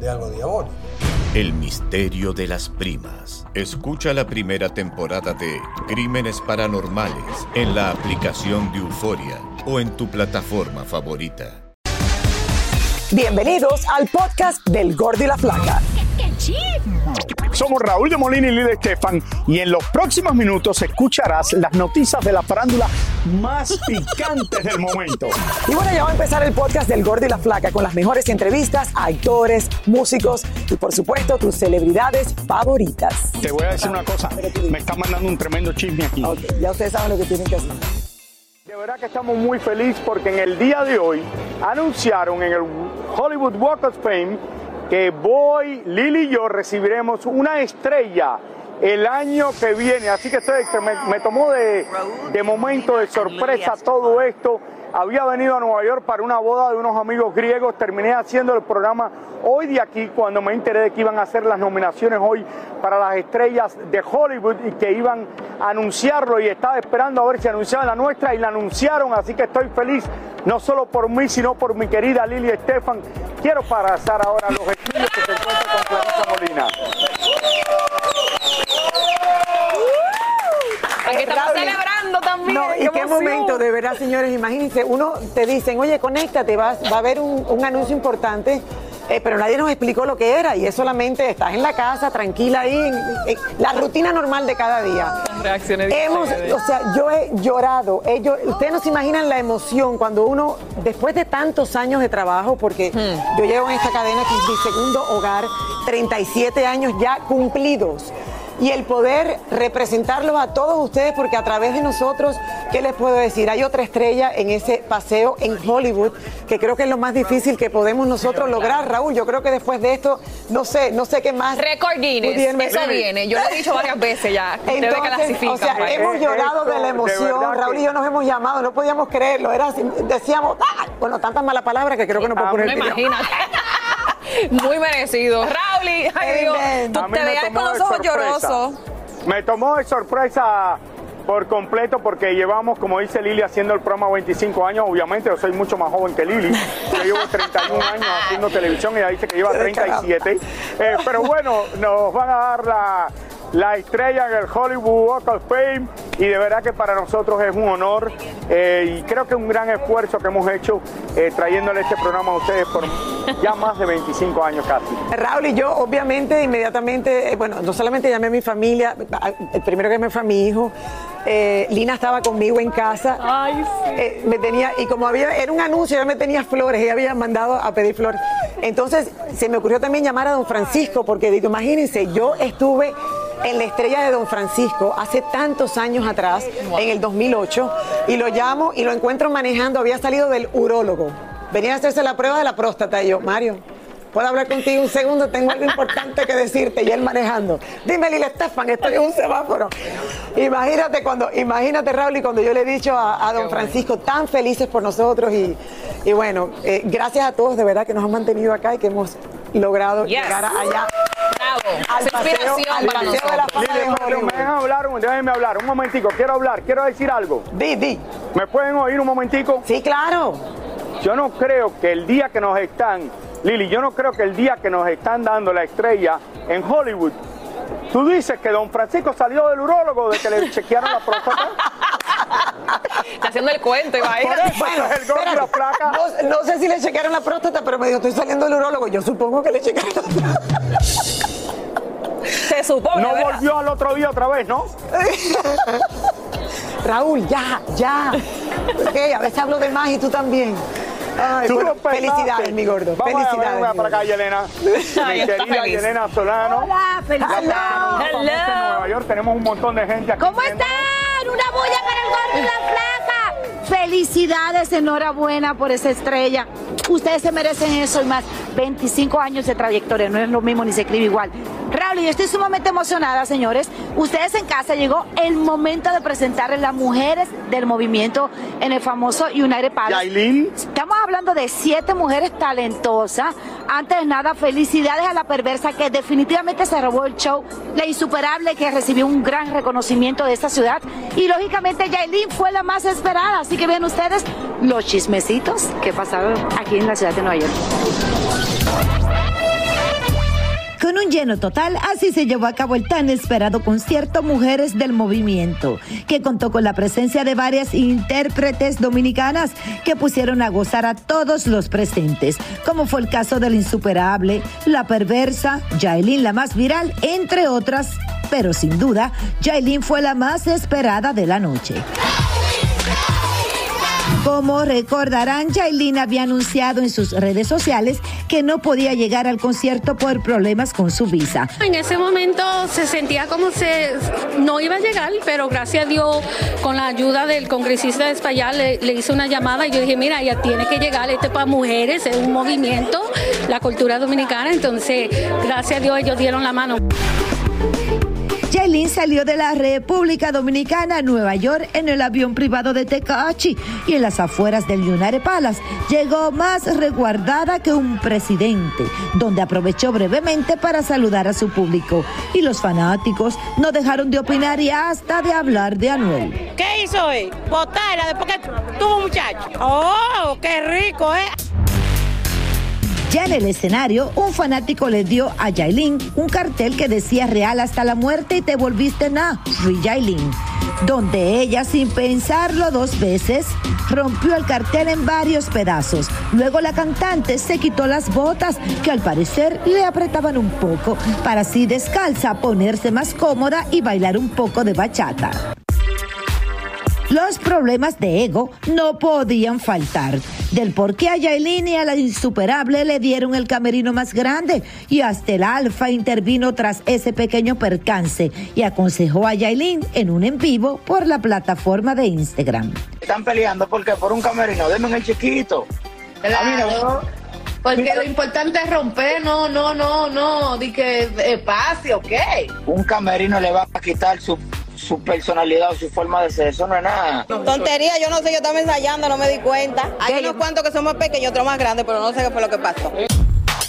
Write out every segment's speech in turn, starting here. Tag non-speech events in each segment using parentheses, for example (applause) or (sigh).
de algo diabólico. El misterio de las primas. Escucha la primera temporada de Crímenes Paranormales en la aplicación de Euforia o en tu plataforma favorita. Bienvenidos al podcast del Gordi y la Flaca. Somos Raúl de Molina y Lidia Estefan y en los próximos minutos escucharás las noticias de la farándula más (laughs) picantes del momento. Y bueno, ya va a empezar el podcast del Gordi y la Flaca con las mejores entrevistas a actores, músicos y por supuesto tus celebridades favoritas. Te voy a decir una cosa, me está mandando un tremendo chisme aquí. Ok, ya ustedes saben lo que tienen que hacer. De verdad que estamos muy felices porque en el día de hoy anunciaron en el Hollywood Walk of Fame que Boy, Lily y yo recibiremos una estrella el año que viene. Así que estoy, me, tomó de, de momento de sorpresa todo esto. Había venido a Nueva York para una boda de unos amigos griegos. Terminé haciendo el programa hoy de aquí cuando me enteré de que iban a hacer las nominaciones hoy para las estrellas de Hollywood y que iban a anunciarlo y estaba esperando a ver si anunciaban la nuestra y la anunciaron. Así que estoy feliz no solo por mí, sino por mi querida Lili Estefan. Quiero pasar ahora a los estudios que se encuentran con Clarisa Molina. Aquí estamos celebrando también. No, y qué momento, de verdad, señores, imagínense, uno te dicen, oye, conéctate, vas, va a haber un, un anuncio importante. Eh, pero nadie nos explicó lo que era y es solamente estás en la casa tranquila ahí, en- en- la rutina normal de cada día. Reacciones Hemos, o sea, yo he llorado. he llo- ustedes no se imaginan la emoción cuando uno, después de tantos años de trabajo, porque Hmm. yo llevo en esta cadena que es mi segundo hogar, 37 años ya cumplidos. Y el poder representarlos a todos ustedes, porque a través de nosotros, ¿qué les puedo decir? Hay otra estrella en ese paseo en Hollywood, que creo que es lo más difícil que podemos nosotros lograr, Raúl. Yo creo que después de esto, no sé, no sé qué más. Récord Guinness, eso viene. Yo lo he dicho varias (laughs) veces ya. Entonces, o sea, pues. hemos llorado de la emoción. Raúl y yo nos hemos llamado, no podíamos creerlo. Era así, decíamos, ¡ah! bueno, tantas malas palabras que creo que no puedo A poner No imagínate. (laughs) Muy merecido. Ay Dios, Amen. tú te me veas tomó con los de ojos sorpresa. llorosos. Me tomó de sorpresa por completo porque llevamos, como dice Lili, haciendo el programa 25 años. Obviamente yo soy mucho más joven que Lili. Yo llevo 31 (laughs) años haciendo televisión y ella dice que lleva 37. Eh, pero bueno, nos van a dar la, la estrella en el Hollywood Walk of Fame y de verdad que para nosotros es un honor eh, y creo que es un gran esfuerzo que hemos hecho eh, trayéndole este programa a ustedes por ya más de 25 años casi. Raúl y yo, obviamente, inmediatamente, eh, bueno, no solamente llamé a mi familia, el primero que me fue a mi hijo, eh, Lina estaba conmigo en casa. Ay, sí. Eh, me tenía, y como había, era un anuncio, ella me tenía flores, ella había mandado a pedir flores. Entonces, se me ocurrió también llamar a don Francisco, porque digo, imagínense, yo estuve en la estrella de don Francisco hace tantos años atrás, en el 2008, y lo llamo y lo encuentro manejando, había salido del urólogo. Venía a hacerse la prueba de la próstata y yo, Mario, ¿puedo hablar contigo un segundo? Tengo algo importante que decirte. Y él manejando. Dime, Lila Estefan, estoy en un semáforo. Imagínate cuando, imagínate, Raúl, y cuando yo le he dicho a, a don Francisco, tan felices por nosotros. Y, y bueno, eh, gracias a todos de verdad que nos han mantenido acá y que hemos logrado Yes. llegar allá. Bravo. Al paseo, inspiración al para paseo de la fama de Hollywood. me dejan hablar, un- déjenme hablar, un momentico, quiero hablar, quiero decir algo. Di, di. ¿Me pueden oír un momentico? Sí, claro. Yo no creo que el día que nos están, Lili, yo no creo que el día que nos están dando la estrella en Hollywood, tú dices que don Francisco salió del urólogo de que le (laughs) chequearon la próstata. Está haciendo el cuento, imagínate. es el gordo y la placa. No, no sé si le chequearon la próstata, pero me dijo, estoy saliendo del urólogo. Yo supongo que le chequearon la próstata. Se supone, No ¿verdad? volvió al otro día otra vez, ¿no? (laughs) Raúl, ya, ya. Ok, a veces hablo de más y tú también. Ay, Tú bueno, felicidades, mi gordo. Vamos a felicidades. ver mi para acá. Yelena. Ay, Mi querida. Yelena Solano. Hola, La felicidades. famosa Hello. en Nueva York. Tenemos un montón de gente aquí. ¿Cómo están? Una bulla para el gordo y la flaca. Felicidades, enhorabuena por esa estrella. Ustedes se merecen eso y más. 25 años de trayectoria, no es lo mismo ni se escribe igual. Raúl, yo estoy sumamente emocionada, señores. Ustedes en casa llegó el momento de presentarles las mujeres del movimiento en el famoso United Palace. Yailin. Estamos hablando de siete mujeres talentosas. Antes de nada, felicidades a la perversa que definitivamente se robó el show, la insuperable que recibió un gran reconocimiento de esta ciudad. Y lógicamente Yailin fue la más esperada. Así que ven ustedes los chismecitos que pasaron aquí en la ciudad de Nueva York. Un lleno total, así se llevó a cabo el tan esperado concierto Mujeres del Movimiento, que contó con la presencia de varias intérpretes dominicanas que pusieron a gozar a todos los presentes, como fue el caso del insuperable, la perversa, Yailin la más viral, entre otras, pero sin duda, Yailin fue la más esperada de la noche. Como recordarán, Yailin había anunciado en sus redes sociales que no podía llegar al concierto por problemas con su visa. En ese momento se sentía como se no iba a llegar, pero gracias a Dios, con la ayuda del congresista de España, le, le hice una llamada y yo dije, mira, ya tiene que llegar, este para mujeres, es un movimiento, la cultura dominicana, entonces gracias a Dios ellos dieron la mano. Salió de la República Dominicana a Nueva York en el avión privado de Tecachi y en las afueras del United Palace llegó más resguardada que un presidente, donde aprovechó brevemente para saludar a su público. Y los fanáticos no dejaron de opinar y hasta de hablar de Anuel. ¿Qué hizo hoy? Botarla después que tuvo muchacho. ¡Oh, qué rico, eh! Ya en el escenario, un fanático le dio a Yailin un cartel que decía real hasta la muerte y te volviste na, Free Yailin, donde ella sin pensarlo dos veces rompió el cartel en varios pedazos. Luego la cantante se quitó las botas que al parecer le apretaban un poco para así descalza ponerse más cómoda y bailar un poco de bachata. Los problemas de ego no podían faltar. Del por qué a Yailin y a la insuperable le dieron el camerino más grande y hasta el alfa intervino tras ese pequeño percance y aconsejó a Yailin en un en vivo por la plataforma de Instagram. Están peleando porque por un camerino, denme en el chiquito. A mí no- Porque lo importante es romper, no, no, no, no, di que espacio, ¿qué? Un camerino le va a quitar su, su personalidad o su forma de ser, eso no es nada. Tontería, yo no sé, yo estaba ensayando, no me di cuenta. Hay unos cuantos que son más pequeños, otros más grandes, pero no sé qué fue lo que pasó.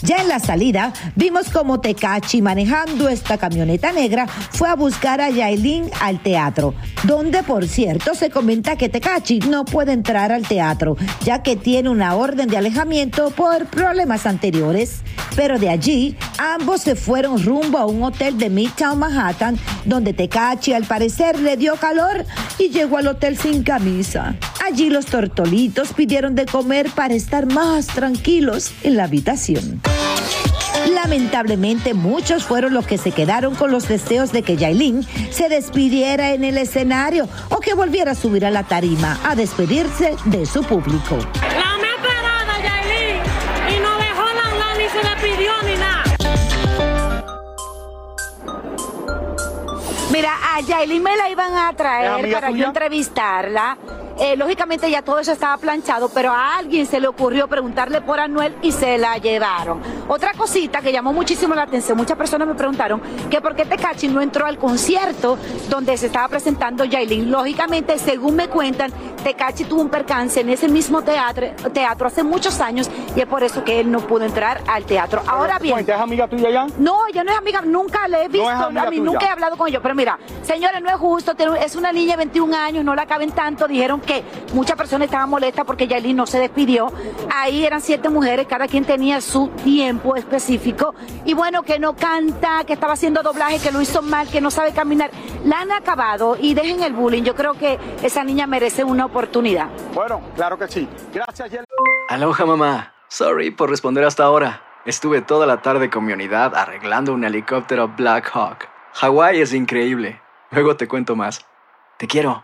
Ya en la salida, vimos como Tecachi manejando esta camioneta negra fue a buscar a Yailin al teatro, donde por cierto se comenta que Tecachi no puede entrar al teatro, ya que tiene una orden de alejamiento por problemas anteriores. Pero de allí, ambos se fueron rumbo a un hotel de Midtown Manhattan, donde Tecachi al parecer le dio calor y llegó al hotel sin camisa. Allí los tortolitos pidieron de comer para estar más tranquilos en la habitación. Lamentablemente muchos fueron los que se quedaron con los deseos de que Yailin se despidiera en el escenario o que volviera a subir a la tarima a despedirse de su público. La me parada, Yailin, y no dejó nada, ni se le pidió ni nada. Mira, a Yailin me la iban a ¿Es traer para yo entrevistarla. Eh, lógicamente ya todo eso estaba planchado, pero a alguien se le ocurrió preguntarle por Anuel y se la llevaron. Otra cosita que llamó muchísimo la atención, muchas personas me preguntaron que por qué Tecachi no entró al concierto donde se estaba presentando Yailin. Lógicamente, según me cuentan, Tecachi tuvo un percance en ese mismo teatro, teatro hace muchos años y es por eso que él no pudo entrar al teatro. Ahora bien. ¿Es amiga tuya ya? No, ella no es amiga, nunca le he visto, a mí nunca he hablado con ella. Pero mira, señores, no es justo, es una niña de 21 años, no la caben tanto. Dijeron que muchas personas estaban molestas porque Yailin no se despidió. Ahí eran siete mujeres, cada quien tenía su tiempo específico. Y bueno, que no canta, que estaba haciendo doblaje, que lo hizo mal, que no sabe caminar. La han acabado y dejen el bullying. Yo creo que esa niña merece una oportunidad. Bueno, claro que sí. Gracias, Aloha, mamá. Sorry por responder hasta ahora. Estuve toda la tarde con mi unidad arreglando un helicóptero Black Hawk. Hawái es increíble. Luego te cuento más. Te quiero.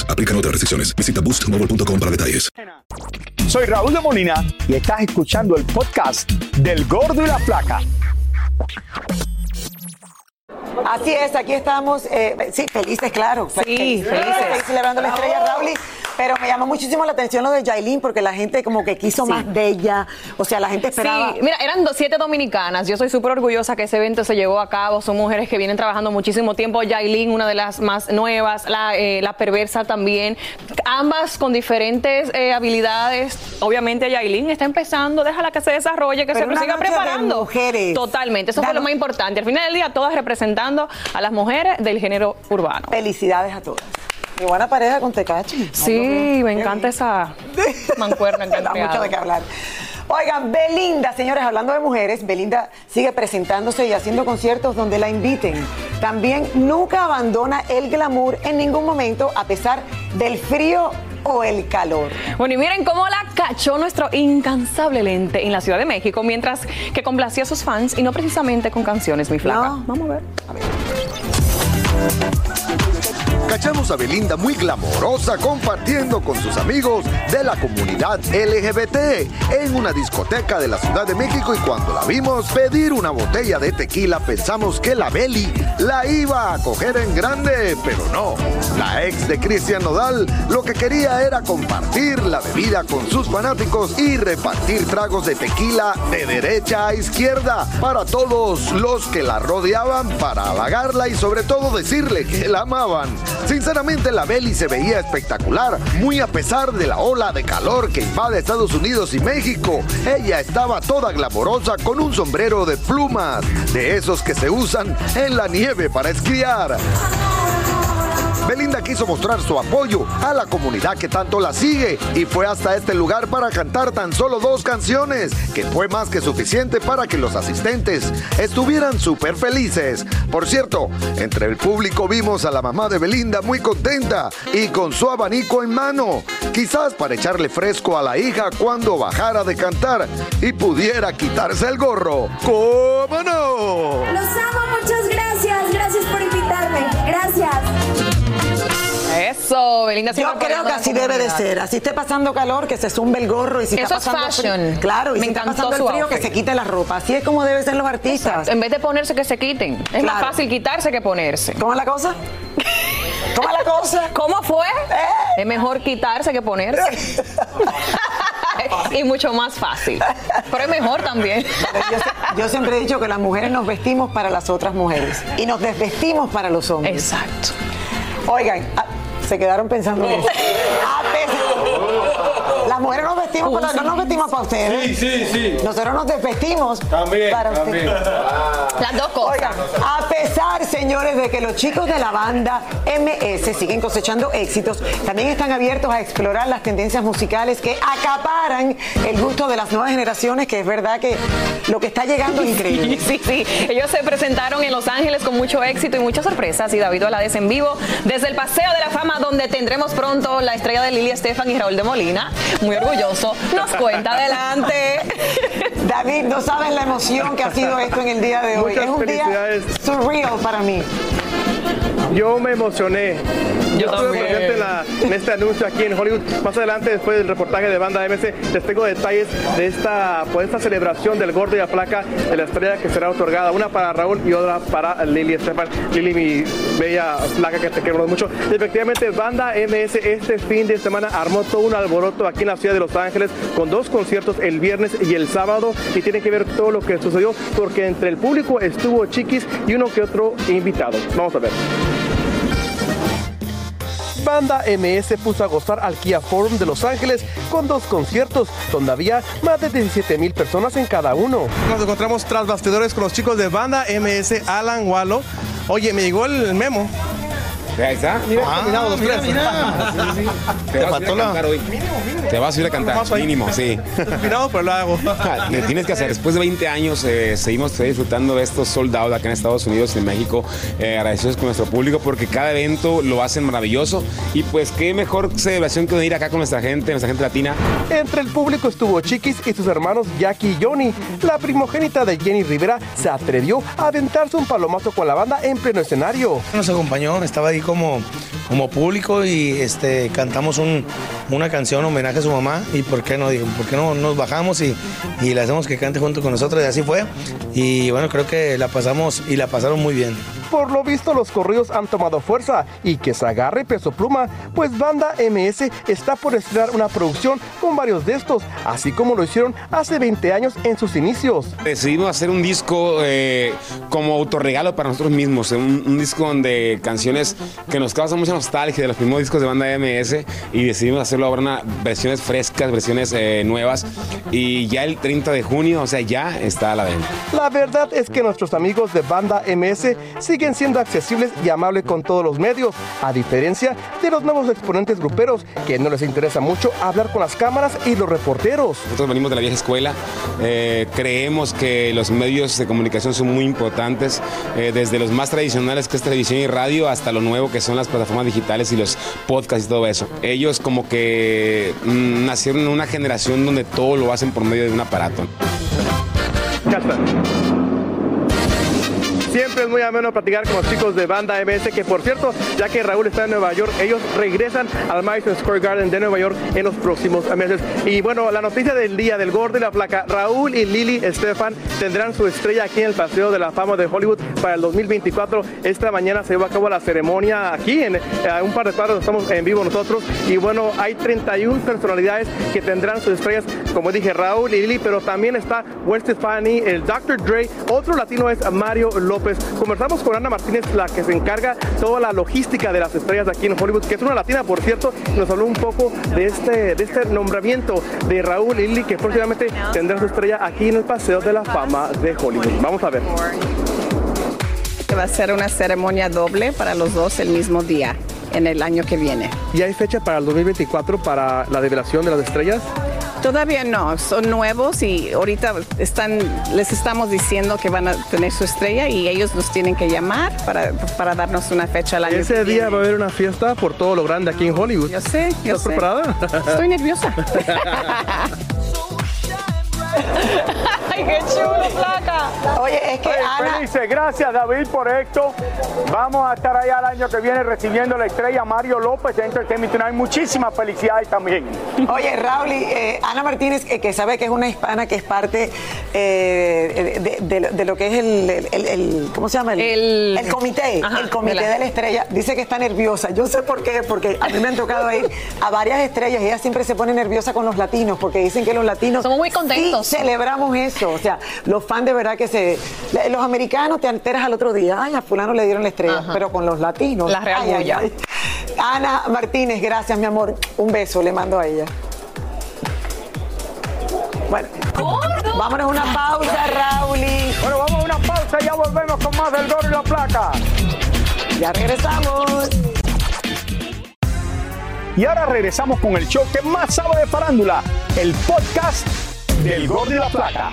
Aplican otras restricciones. Visita boostmobile.com para detalles. Soy Raúl de Molina y estás escuchando el podcast del Gordo y la Flaca. Así es, aquí estamos, eh, sí, felices, claro. Sí, felices. celebrando la estrella, Raúl. Pero me llamó muchísimo la atención lo de Yailin porque la gente como que quiso más de ella. O sea, la gente esperaba. Sí, mira, eran siete dominicanas. Yo soy súper orgullosa que ese evento se llevó a cabo. Son mujeres que vienen trabajando muchísimo tiempo. Yailin, una de las más nuevas. La, eh, la perversa también. Ambas con diferentes eh, habilidades. Obviamente Yailin está empezando. Déjala que se desarrolle, que Pero se siga de preparando. mujeres. Totalmente. Eso fue lo más importante. Al final del día, todas representando a las mujeres del género urbano. Felicidades a todas. Qué buena pareja con Tecachi. Sí, me encanta esa mancuerna que (laughs) Da mucho de qué hablar. Oigan, Belinda, señores, hablando de mujeres, Belinda sigue presentándose y haciendo conciertos donde la inviten. También nunca abandona el glamour en ningún momento, a pesar del frío o el calor. Bueno, y miren cómo la cachó nuestro incansable lente en la Ciudad de México mientras que complacía a sus fans y no precisamente con canciones, mi flaca. Vamos a ver. Cachamos a Belinda muy glamorosa compartiendo con sus amigos de la comunidad LGBT en una discoteca de la Ciudad de México y cuando la vimos pedir una botella de tequila pensamos que la Beli la iba a coger en grande, pero no. La ex de Cristian Nodal lo que quería era compartir la bebida con sus fanáticos y repartir tragos de tequila de derecha a izquierda para todos los que la rodeaban para halagarla y sobre todo decirle que la amaban. Sinceramente la Beli se veía espectacular, muy a pesar de la ola de calor que invade Estados Unidos y México. Ella estaba toda glamorosa con un sombrero de plumas, de esos que se usan en la nieve para esquiar. Belinda quiso mostrar su apoyo a la comunidad que tanto la sigue y fue hasta este lugar para cantar tan solo dos canciones, que fue más que suficiente para que los asistentes estuvieran súper felices. Por cierto, entre el público vimos a la mamá de Belinda muy contenta y con su abanico en mano, quizás para echarle fresco a la hija cuando bajara de cantar y pudiera quitarse el gorro. ¿Cómo no? Los amo, muchas gracias. Eso, Belinda Yo creo que así debe de ser. Así esté pasando calor, que se zumbe el gorro y si Eso está es pasando fashion. frío- claro, y Me si está pasando el frío, que se quite la ropa. Así es como deben ser los artistas. En vez de ponerse, que se quiten. Es más fácil quitarse que ponerse. ¿Cómo es la cosa? ¿Cómo es la cosa? (laughs) ¿Cómo fue? ¿Eh? Es mejor quitarse que ponerse. (laughs) y mucho más fácil. Pero es mejor también. Yo, siempre he dicho que las mujeres nos vestimos para las otras mujeres y nos desvestimos para los hombres. Exacto. Oigan, se quedaron pensando en eso. A (laughs) pesar- Las mujeres nos vestimos para, no nos vestimos para ustedes. Sí, sí, sí. Nosotros nos desvestimos También, para también. ustedes. Las dos cosas. Oigan, a pesar, señores, de que los chicos de la banda MS siguen cosechando éxitos, también están abiertos a explorar las tendencias musicales que acaparan el gusto de las nuevas generaciones, que es verdad que lo que está llegando es increíble. Sí, sí. Ellos se presentaron en Los Ángeles con mucho éxito y muchas sorpresas. Y David Valadez en vivo desde el Paseo de la Fama, donde tendremos pronto la estrella de Lili Estefan y Raúl de Molina. Muy orgulloso. Nos cuenta adelante. David, no saben la emoción que ha sido esto en el día de hoy. Muchas es un día surreal para mí. Yo me emocioné. Yo estuve presente en, la- en este anuncio aquí en Hollywood. Más adelante, después del reportaje de Banda MC, les tengo detalles de esta, pues, esta celebración del gordo y la placa de la estrella que será otorgada. Una para Raúl y otra para Lili Estefan. Lili, mi bella placa que te queremos mucho. Y efectivamente, Banda MS este fin de semana armó todo un alboroto aquí en la ciudad de Los Ángeles con dos conciertos el viernes y el sábado. Y tiene que ver todo lo que sucedió porque entre el público estuvo Chiquis y uno que otro invitado. Vamos a ver. Banda MS puso a gozar al Kia Forum de Los Ángeles con dos conciertos donde había más de 17 mil personas en cada uno. Nos encontramos tras bastidores con los chicos de Banda MS, Alan Wallo. Oye, me llegó el memo. Ahí está. Mira, combinado los tres. Te vas a ir a cantar hoy. Te vas a ir a cantar, mínimo, sí. Combinado, pero lo hago. (laughs) Le tienes que hacer. Después de 20 años, eh, seguimos disfrutando de estos sold out acá en Estados Unidos y en México. Eh, agradecidos con nuestro público porque cada evento lo hacen maravilloso. Y pues, qué mejor celebración que venir acá con nuestra gente, nuestra gente latina. Entre el público estuvo Chiquis y sus hermanos Jackie y Johnny. La primogénita de Jenny Rivera se atrevió a aventarse un palomazo con la banda en pleno escenario. Nos acompañó, estaba ahí como, como público y este, cantamos un- una canción homenaje a su mamá y por qué no, por qué no nos bajamos y, y le hacemos que cante junto con nosotros y así fue. Y bueno, creo que la pasamos y la pasaron muy bien. Por lo visto, los corridos han tomado fuerza y que se agarre peso pluma, pues Banda MS está por estrenar una producción con varios de estos, así como lo hicieron hace 20 años en sus inicios. Decidimos hacer un disco eh, como autorregalo para nosotros mismos, un, un disco donde canciones que nos causan mucha nostalgia de los primeros discos de banda MS y decidimos hacerlo ahora una versiones frescas, versiones eh, nuevas y ya el 30 de junio, o sea, ya está a la venta. La verdad es que nuestros amigos de Banda MS siguen siendo accesibles y amables con todos los medios, a diferencia de los nuevos exponentes gruperos que no les interesa mucho hablar con las cámaras y los reporteros. Nosotros venimos de la vieja escuela, eh, creemos que los medios de comunicación son muy importantes, eh, desde los más tradicionales que es televisión y radio hasta lo nuevo que son las plataformas digitales y los podcasts y todo eso. Ellos como que mm, nacieron en una generación donde todo lo hacen por medio de un aparato. Ya está. Siempre es muy ameno platicar con los chicos de Banda MS, que por cierto, ya que Raúl está en Nueva York, ellos regresan al Madison Square Garden de Nueva York en los próximos meses. Y bueno, la noticia del día del gordo y la placa, Raúl y Lili Estefan tendrán su estrella aquí en el Paseo de la Fama de Hollywood para el 2024. Esta mañana se llevó a cabo la ceremonia aquí, en eh, un par de cuadros, estamos en vivo nosotros. Y bueno, hay 31 personalidades que tendrán sus estrellas, como dije, Raúl y Lili, pero también está Gwen Stefani, el Dr. Dre, otro latino es Mario López. Conversamos con Ana Martínez, la que se encarga toda la logística de las estrellas aquí en Hollywood, que es una latina, por cierto, y nos habló un poco de este, de este nombramiento de Raúl Lili, que próximamente tendrá su estrella aquí en el Paseo de la Fama de Hollywood. Vamos a ver. Va a ser una ceremonia doble para los dos el mismo día, en el año que viene. ¿Y hay fecha para el 2024 para la revelación de las estrellas? Todavía no, son nuevos y ahorita están, les estamos diciendo que van a tener su estrella y ellos nos tienen que llamar para, para darnos una fecha al año Ese que día viene. va a haber una fiesta por todo lo grande aquí en Hollywood. Yo sé, yo ¿Estás sé. preparada? Estoy nerviosa. (laughs) (laughs) ¡Ay, qué chulo, placa! Oye, es que Ana... Felices, gracias David por esto. Vamos a estar allá el año que viene recibiendo la estrella Mario López de Entertainment Tonight. Muchísimas felicidades también. (laughs) Oye, Raúl, y, eh, Ana Martínez, eh, que sabe que es una hispana que es parte eh, de, de- de lo que es el, el- el- el- ¿cómo se llama? El, el comité, Ajá, el comité de la- de la estrella. Dice que está nerviosa. Yo sé por qué, porque a mí me han tocado ir a varias estrellas y ella siempre se pone nerviosa con los latinos, porque dicen que los latinos... Somos muy contentos. sí celebramos eso. O sea, los fans de verdad que se... Los americanos te alteras al otro día. Ay, a fulano le dieron la estrella, Ajá. pero con los latinos... La real ay, ay, ay. Ana Martínez, gracias, mi amor. Un beso le mando a ella. Bueno, vámonos a una pausa, Rauli. Bueno, vamos a una pausa y ya volvemos con más del Gordo y la Placa. Ya regresamos. Y ahora regresamos con el show que más sabe de farándula, el podcast del Gordo y la Placa.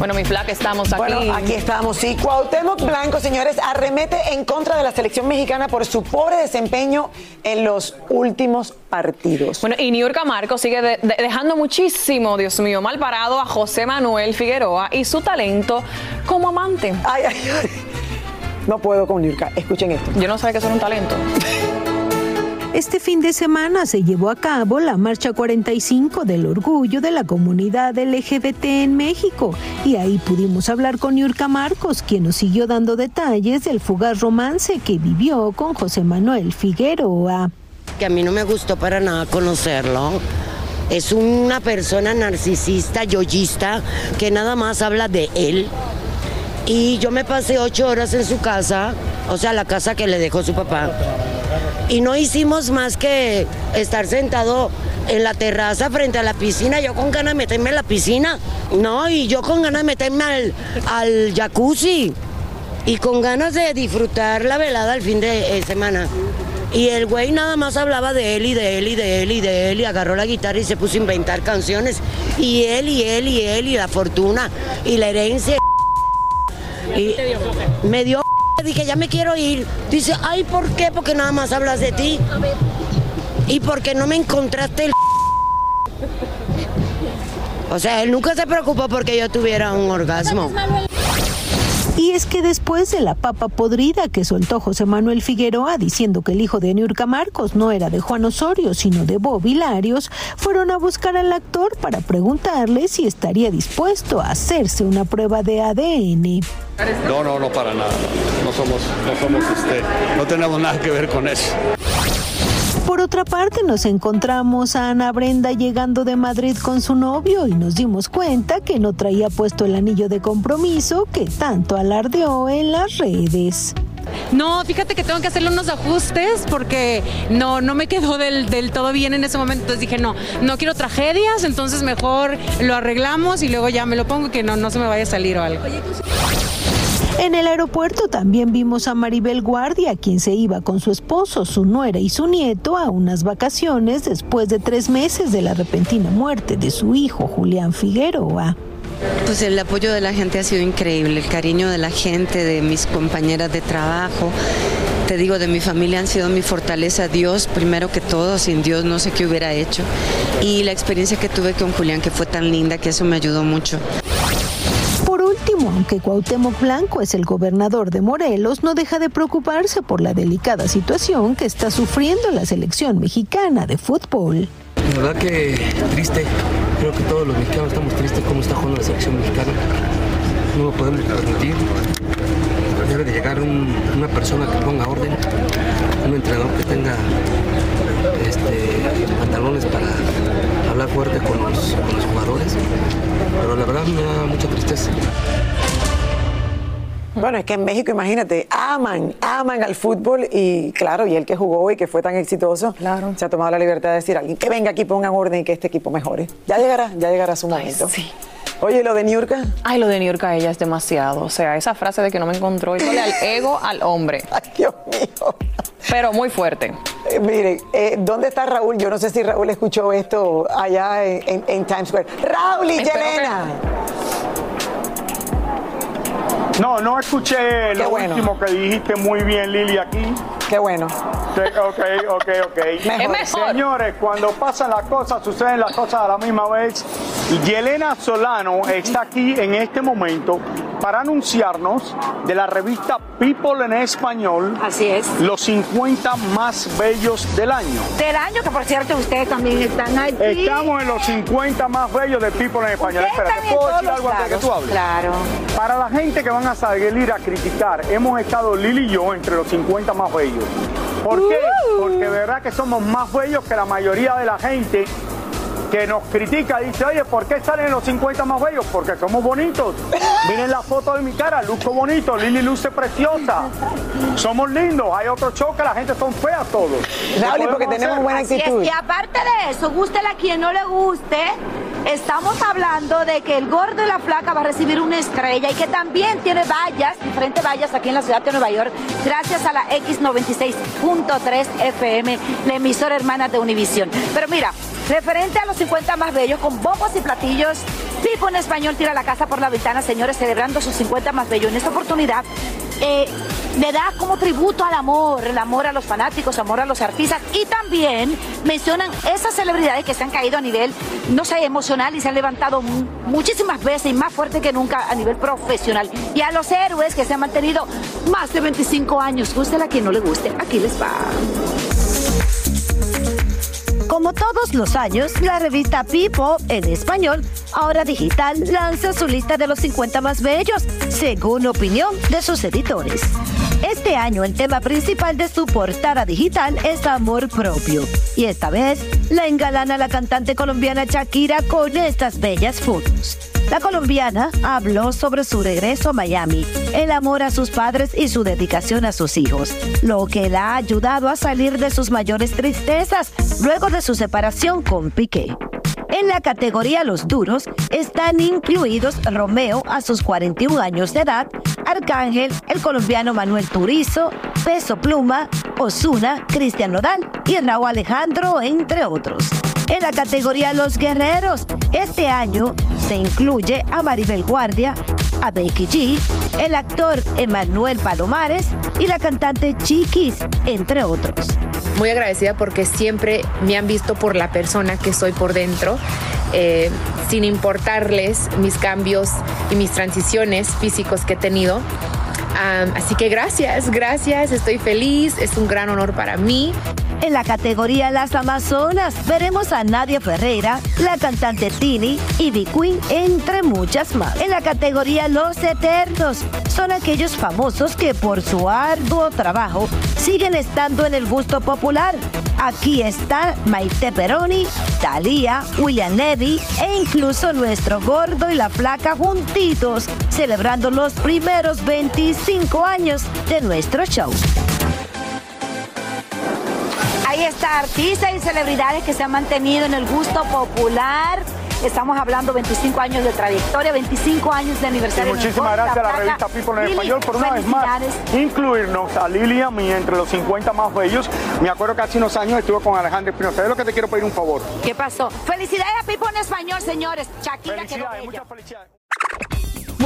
Bueno, mi flaca, estamos aquí. Bueno, aquí estamos, sí. Cuauhtémoc Blanco, señores, arremete en contra de la selección mexicana por su pobre desempeño en los últimos partidos. Bueno, y Niurka Marco sigue de- de- dejando muchísimo, Dios mío, mal parado a José Manuel Figueroa y su talento como amante. Ay, ay, ay. No puedo con Niurka. Escuchen esto. Yo no sabía que era un talento. (laughs) Este fin de semana se llevó a cabo la Marcha 45 del Orgullo de la Comunidad LGBT en México y ahí pudimos hablar con Yurka Marcos, quien nos siguió dando detalles del fugaz romance que vivió con José Manuel Figueroa. que a mí no me gustó para nada conocerlo. Es una persona narcisista, yoyista, que nada más habla de él. Y yo me pasé ocho horas en su casa, o sea, la casa que le dejó su papá. Y no hicimos más que estar sentado en la terraza frente a la piscina, yo con ganas de meterme en la piscina. No, y yo con ganas de meterme al, al jacuzzi. Y con ganas de disfrutar la velada al fin de eh, semana. Y el güey nada más hablaba de él y de él y de él y de él y agarró la guitarra y se puso a inventar canciones. Y él y él y él y la fortuna y la herencia. Y me dio (laughs) dije, ya me quiero ir. Dice, ay, ¿por qué? Porque nada más hablas de ti. Y porque no me encontraste el (laughs) O sea, él nunca se preocupó porque yo tuviera un orgasmo. Y es que después de la papa podrida que soltó José Manuel Figueroa diciendo que el hijo de Niurka Marcos no era de Juan Osorio, sino de Bob Hilarios, fueron a buscar al actor para preguntarle si estaría dispuesto a hacerse una prueba de ADN. No, no, no para nada. No somos, no somos, este, no tenemos nada que ver con eso. Por otra parte, nos encontramos a Ana Brenda llegando de Madrid con su novio y nos dimos cuenta que no traía puesto el anillo de compromiso que tanto alardeó en las redes. No, fíjate que tengo que hacerle unos ajustes porque no, no me quedó del, del todo bien en ese momento. Entonces dije, no, no quiero tragedias, entonces mejor lo arreglamos y luego ya me lo pongo que no, no se me vaya a salir o algo. En el aeropuerto también vimos a Maribel Guardia, quien se iba con su esposo, su nuera y su nieto a unas vacaciones después de tres meses de la repentina muerte de su hijo Julián Figueroa. Pues el apoyo de la gente ha sido increíble, el cariño de la gente, de mis compañeras de trabajo. Te digo, de mi familia han sido mi fortaleza. Dios, primero que todo, sin Dios no sé qué hubiera hecho. Y la experiencia que tuve con Julián, que fue tan linda, que eso me ayudó mucho. Aunque Cuauhtémoc Blanco es el gobernador de Morelos, no deja de preocuparse por la delicada situación que está sufriendo la selección mexicana de fútbol. La verdad que triste, creo que todos los mexicanos estamos tristes cómo está jugando la selección mexicana. No lo podemos permitir. Debe de llegar un- una persona que ponga orden, un entrenador que tenga este, pantalones para hablar fuerte con los jugadores. Pero la verdad me da mucha tristeza. Bueno, es que en México, imagínate, aman, aman al fútbol y claro, y el que jugó y que fue tan exitoso, se ha tomado la libertad de decir a alguien que venga aquí, pongan orden y que este equipo mejore. Ya llegará, ya llegará su momento. Oye, lo de Niurka. Ay, lo de Niurka, ella es demasiado. O sea, esa frase de que no me encontró, y al (laughs) ego al hombre. Ay, Dios mío. Pero muy fuerte. Eh, mire, eh, ¿dónde está Raúl? Yo no sé si Raúl escuchó esto allá en, en- en Times Square. Raúl y Espero Yelena. No, no escuché lo bueno. último que dijiste muy bien, Lili, aquí. Qué bueno. Ok, ok, ok. Mejor. Es mejor. Señores, cuando pasan las cosas, suceden las cosas a la misma vez. Yelena Solano está aquí en este momento para anunciarnos de la revista People en Español. Así es. Los 50 más bellos del año. Del año que por cierto ustedes también están ahí. Estamos en los 50 más bellos de People en Español. Espera, ¿te puedo decir algo los antes de que tú lados. hables? Claro. Para la gente que van a salir a criticar, hemos estado Lili y yo entre los 50 más bellos. ¿Por qué? Uh. Porque de verdad que somos más bellos que la mayoría de la gente que nos critica, dice, oye, ¿por qué salen los 50 más bellos? Porque somos bonitos. Miren la foto de mi cara, luzco bonito, Lili luce preciosa. Somos lindos, hay otro show que la gente son feas todos. Raúl, porque tenemos buena Así es, actitud. Y aparte de eso, gústele a quien no le guste, estamos hablando de que el gordo y la flaca va a recibir una estrella y que también tiene vallas, diferentes vallas aquí en la ciudad de Nueva York, gracias a la X96.3 FM, la emisora hermana de Univisión. Pero mira, referente a los 50 más bellos, con bombos y platillos, Pipo en español tira la casa por la ventana, señores, celebrando sus 50 más bellos. En esta oportunidad, eh, le da como tributo al amor, el amor a los fanáticos, amor a los artistas y también mencionan esas celebridades que se han caído a nivel, no sé, emocional y se han levantado mu- muchísimas veces y más fuerte que nunca a nivel profesional. Y a los héroes que se han mantenido más de 25 años, gústela a quien no le guste, aquí les va. Como todos los años, la revista People en español, ahora digital, lanza su lista de los 50 más bellos, según opinión de sus editores. Este año el tema principal de su portada digital es amor propio. Y esta vez la engalana la cantante colombiana Shakira con estas bellas fotos. La colombiana habló sobre su regreso a Miami, el amor a sus padres y su dedicación a sus hijos, lo que la ha ayudado a salir de sus mayores tristezas luego de su separación con Piqué. En la categoría Los Duros están incluidos Romeo a sus 41 años de edad, Arcángel, el colombiano Manuel Turizo, Peso Pluma, Osuna, Cristian Nodal y Raúl Alejandro, entre otros. En la categoría Los Guerreros, este año se incluye a Maribel Guardia, a Becky G, el actor Emanuel Palomares y la cantante Chiquis, entre otros. muy agradecida porque siempre me han visto por la persona que soy por dentro, eh, sin importarles mis cambios y mis transiciones físicos que he tenido. Así que gracias, gracias, estoy feliz, es un gran honor para mí. En la categoría Las Amazonas veremos a Nadia Ferreira, la cantante Tini y B Queen, entre muchas más. En la categoría Los Eternos son aquellos famosos que por su arduo trabajo siguen estando en el gusto popular. Aquí está Maite Peroni, Thalía, William Levy e incluso nuestro gordo y la flaca juntitos, celebrando los primeros 25 años de nuestro show. Ahí está, artistas y celebridades que se han mantenido en el gusto popular. Estamos hablando 25 años de trayectoria, 25 años de Y aniversario. el muchísimas gracias a la revista People en Lili, español por una vez más incluirnos a Lili y entre los 50 más bellos. Me acuerdo que hace unos años estuve con Alejandro Espinosa. ¿Sabes lo que te quiero pedir un favor? ¿Qué pasó? Felicidades a Pipo en español, señores. Shakira quedó bella.